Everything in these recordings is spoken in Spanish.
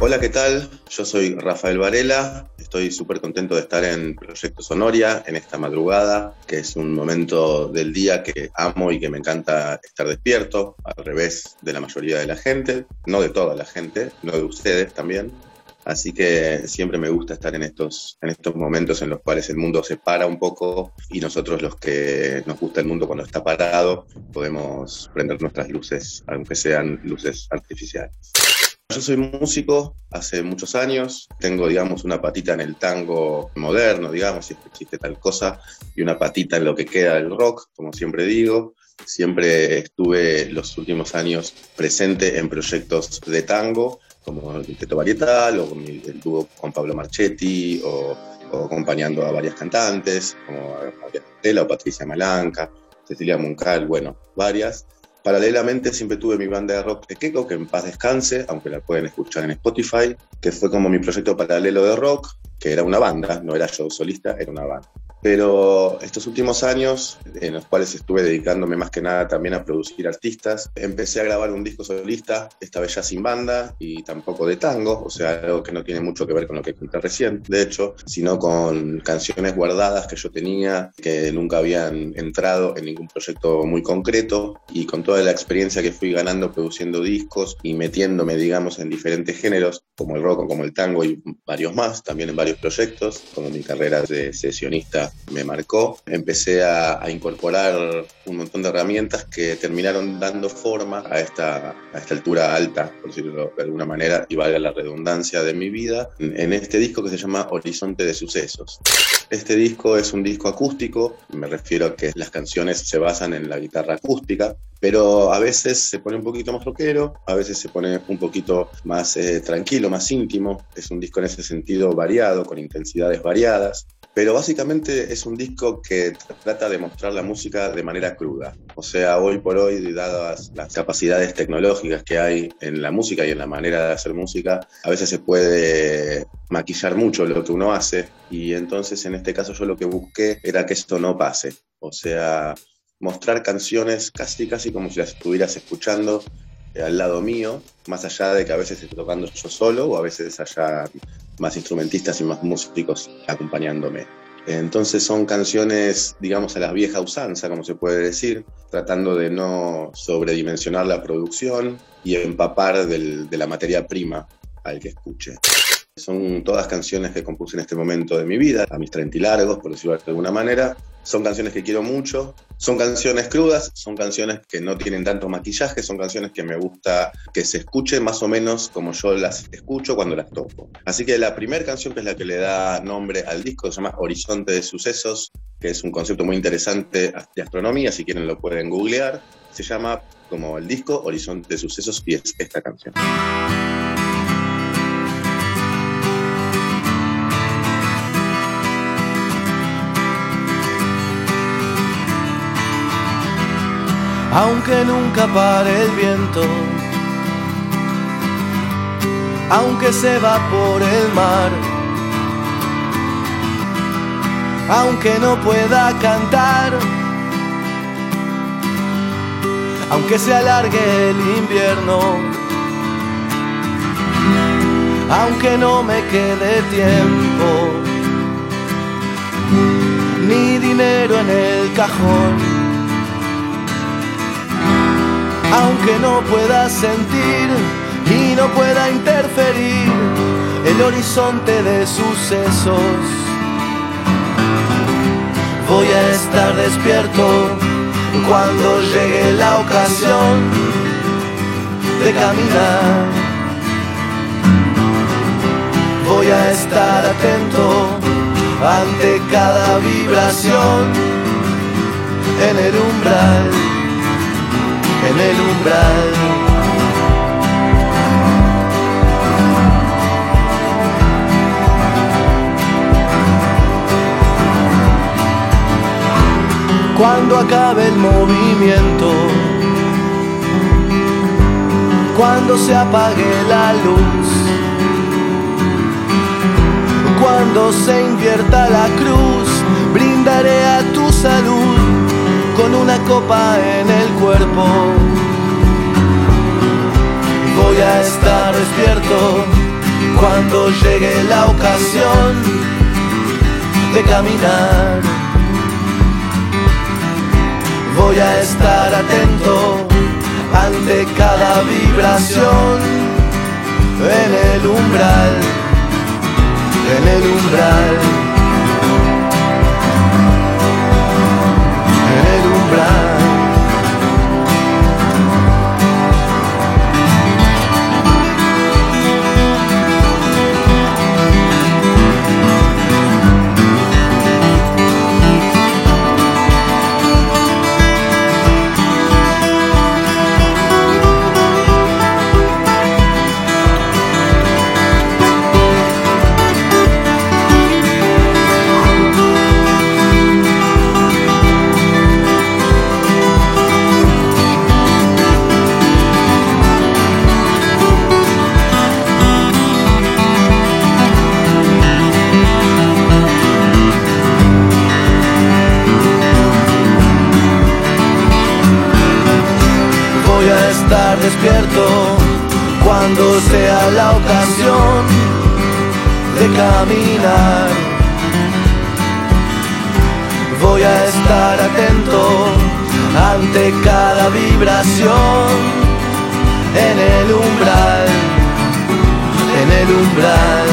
Hola, ¿qué tal? Yo soy Rafael Varela, estoy súper contento de estar en Proyecto Sonoria en esta madrugada, que es un momento del día que amo y que me encanta estar despierto, al revés de la mayoría de la gente, no de toda la gente, no de ustedes también. Así que siempre me gusta estar en estos, en estos momentos en los cuales el mundo se para un poco y nosotros los que nos gusta el mundo cuando está parado podemos prender nuestras luces, aunque sean luces artificiales. Yo soy músico hace muchos años, tengo, digamos, una patita en el tango moderno, digamos, si existe tal cosa, y una patita en lo que queda del rock, como siempre digo. Siempre estuve los últimos años presente en proyectos de tango como el Teto Varietal, o el dúo con Pablo Marchetti, o, acompañando a varias cantantes, como María Tela o Patricia Malanca, Cecilia Muncal, bueno, varias. Paralelamente siempre tuve mi banda de rock Keko, que en paz descanse, aunque la pueden escuchar en Spotify, que fue como mi proyecto paralelo de rock, que era una banda, no era yo solista, era una banda. Pero estos últimos años, en los cuales estuve dedicándome más que nada también a producir artistas, empecé a grabar un disco solista, esta vez ya sin banda y tampoco de tango, o sea, algo que no tiene mucho que ver con lo que conté recién, de hecho, sino con canciones guardadas que yo tenía, que nunca habían entrado en ningún proyecto muy concreto. Y con toda la experiencia que fui ganando produciendo discos y metiéndome, digamos, en diferentes géneros, como el rock, como el tango y varios más, también en varios proyectos, como mi carrera de sesionista me marcó. Empecé a, incorporar un montón de herramientas que terminaron dando forma a esta, a esta altura alta, por decirlo de alguna manera, y valga la redundancia de mi vida, en este disco que se llama Horizonte de Sucesos. Este disco es un disco acústico, me refiero a que las canciones se basan en la guitarra acústica, pero a veces se pone un poquito más rockero, a veces se pone un poquito más eh, tranquilo, más íntimo. Es un disco en ese sentido variado, con intensidades variadas. Pero básicamente es un disco que trata de mostrar la música de manera cruda. O sea, hoy por hoy, dadas las capacidades tecnológicas que hay en la música y en la manera de hacer música, a veces se puede maquillar mucho lo que uno hace. Y entonces en este caso yo lo que busqué era que esto no pase. O sea, mostrar canciones casi, casi como si las estuvieras escuchando eh, al lado mío, más allá de que a veces esté tocando yo solo o a veces haya más instrumentistas y más músicos acompañándome. Entonces son canciones, digamos, a la vieja usanza, como se puede decir, tratando de no sobredimensionar la producción y empapar de la materia prima al que escuche. Son todas canciones que compuse en este momento de mi vida, a mis 30 y largos, por decirlo de alguna manera. Son canciones que quiero mucho, son canciones crudas, son canciones que no tienen tanto maquillaje, son canciones que me gusta que se escuchen más o menos como yo las escucho cuando las toco. Así que la primera canción, que es la que le da nombre al disco, se llama Horizonte de Sucesos, que es un concepto muy interesante de astronomía, si quieren lo pueden googlear. Se llama como el disco Horizonte de Sucesos y es esta canción. Aunque nunca pare el viento, aunque se va por el mar, aunque no pueda cantar, aunque se alargue el invierno, aunque no me quede tiempo, ni dinero en el cajón aunque no pueda sentir y no pueda interferir el horizonte de sucesos. Voy a estar despierto cuando llegue la ocasión de caminar. Voy a estar atento ante cada vibración en el umbral en el umbral. Cuando acabe el movimiento, cuando se apague la luz, cuando se invierta la cruz, brindaré a tu salud una copa en el cuerpo. Voy a estar despierto cuando llegue la ocasión de caminar. Voy a estar atento ante cada vibración en el umbral, en el umbral. temblar. Despierto cuando sea la ocasión de caminar. Voy a estar atento ante cada vibración en el umbral, en el umbral,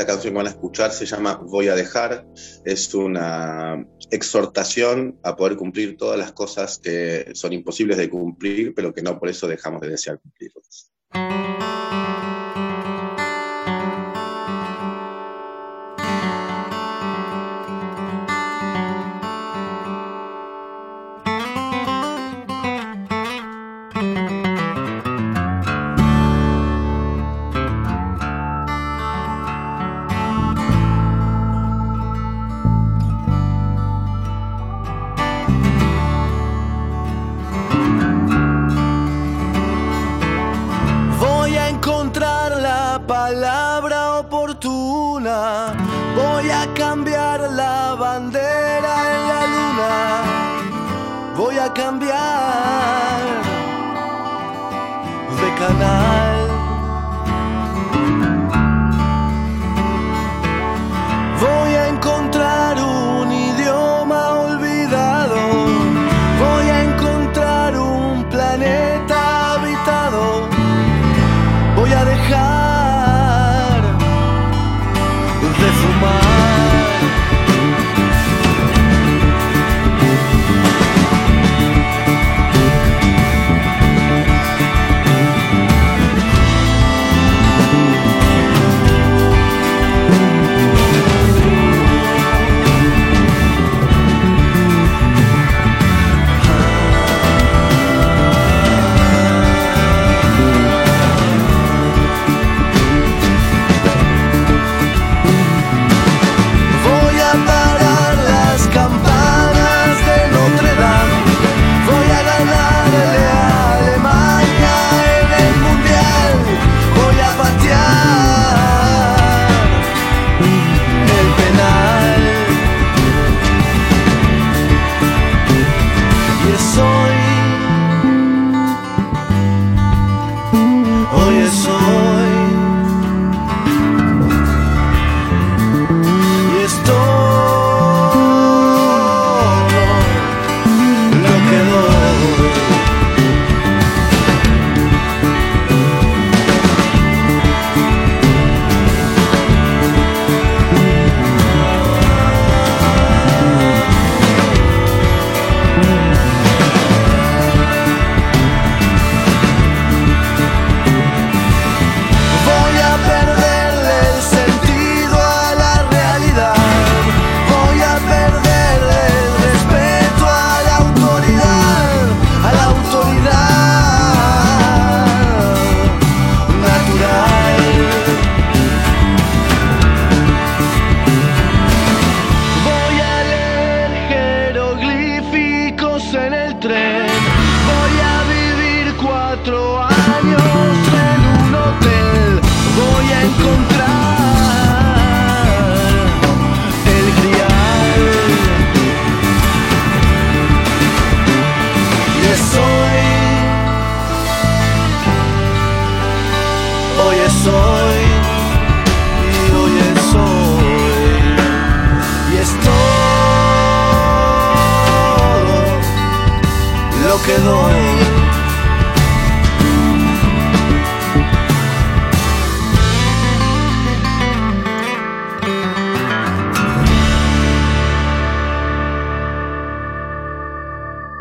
esta canción que van a escuchar se llama Voy a dejar. Es una exhortación a poder cumplir todas las cosas que son imposibles de cumplir, pero que no por eso dejamos de desear cumplirlas. palabra oportuna. Voy a cambiar la bandera en la luna. Voy a cambiar de canal.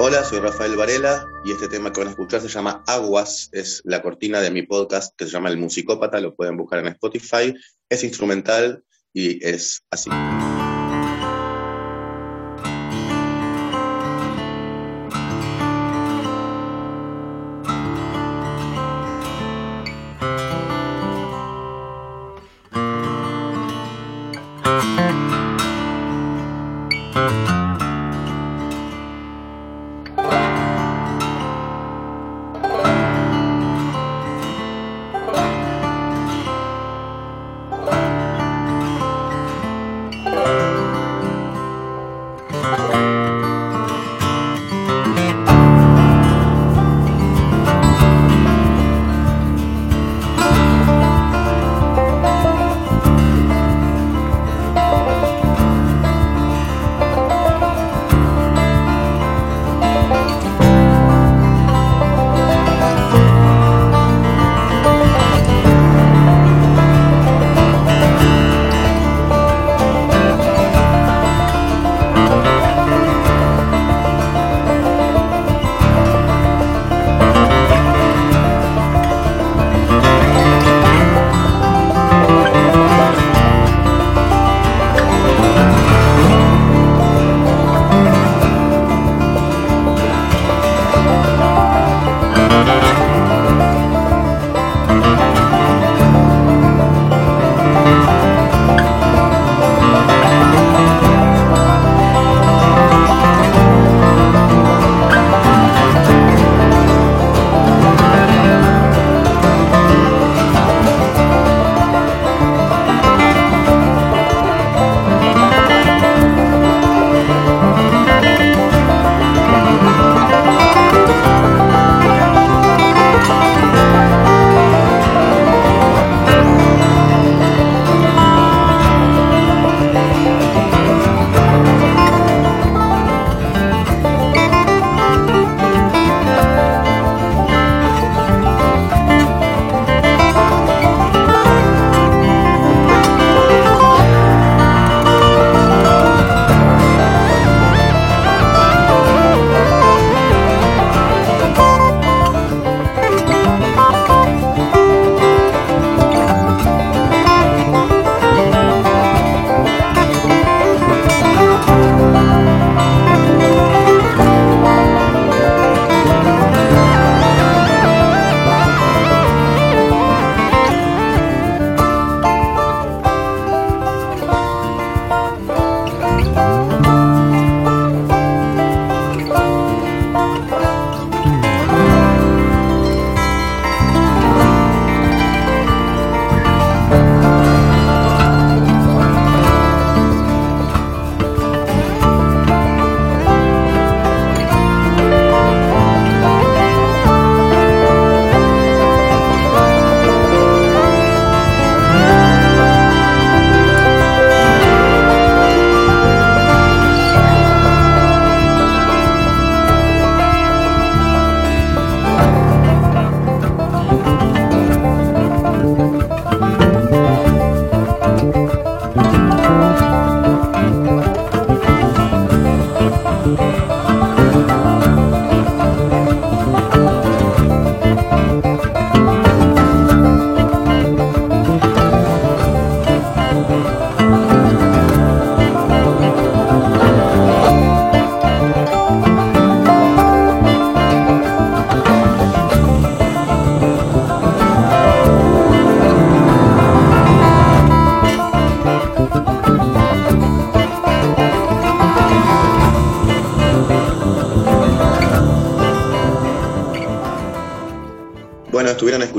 Hola, soy Rafael Varela y este tema que van a escuchar se llama Aguas, es la cortina de mi podcast que se llama El Musicópata, lo pueden buscar en Spotify, es instrumental y es así.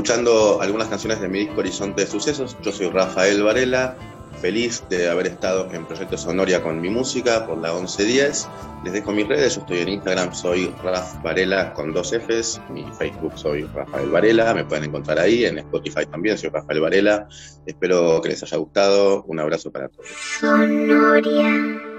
Escuchando algunas canciones de mi disco Horizonte de Sucesos. Yo soy Rafael Varela, feliz de haber estado en Proyecto Sonoria con mi música por la 1110. Les dejo mis redes, yo estoy en Instagram, soy Raf Varela con dos Fs, mi Facebook soy Rafael Varela, me pueden encontrar ahí, en Spotify también soy Rafael Varela. Espero que les haya gustado, un abrazo para todos. Sonoria.